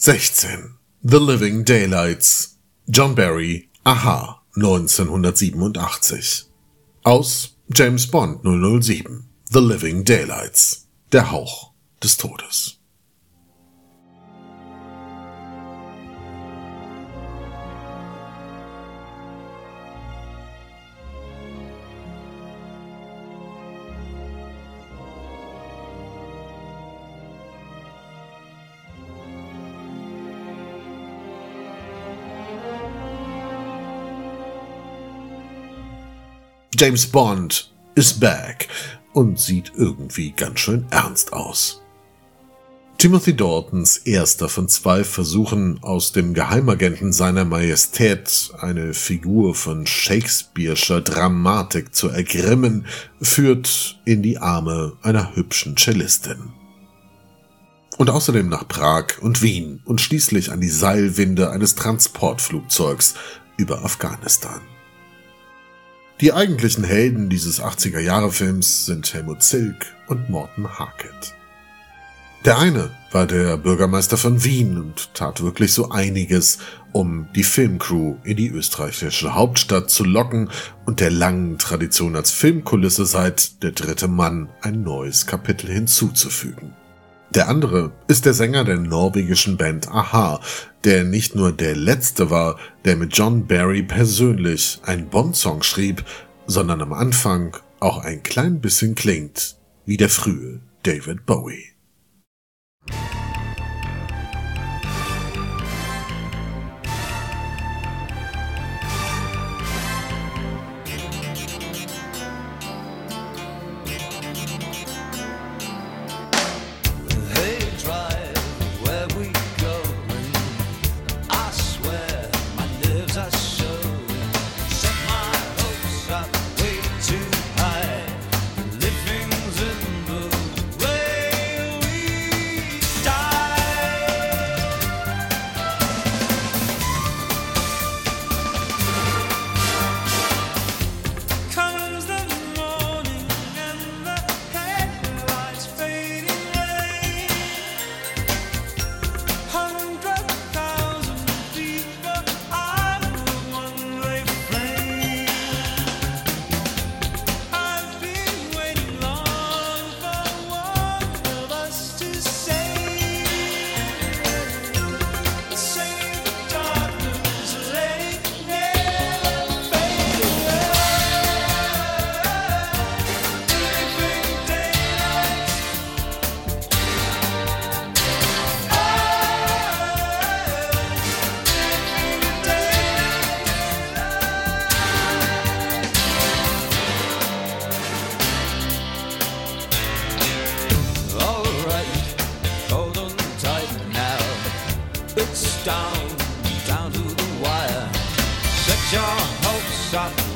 16. The Living Daylights. John Barry, Aha, 1987. Aus James Bond 007. The Living Daylights. Der Hauch des Todes. James Bond is back und sieht irgendwie ganz schön ernst aus. Timothy Daltons erster von zwei Versuchen, aus dem Geheimagenten seiner Majestät eine Figur von Shakespeare'scher Dramatik zu ergrimmen, führt in die Arme einer hübschen Cellistin. Und außerdem nach Prag und Wien und schließlich an die Seilwinde eines Transportflugzeugs über Afghanistan. Die eigentlichen Helden dieses 80er-Jahre-Films sind Helmut Zilk und Morten Harket. Der eine war der Bürgermeister von Wien und tat wirklich so einiges, um die Filmcrew in die österreichische Hauptstadt zu locken und der langen Tradition als Filmkulisse seit Der dritte Mann ein neues Kapitel hinzuzufügen. Der andere ist der Sänger der norwegischen Band Aha, der nicht nur der letzte war, der mit John Barry persönlich einen Bond-Song schrieb, sondern am Anfang auch ein klein bisschen klingt wie der frühe David Bowie. It's down, down to the wire. Set your hopes up.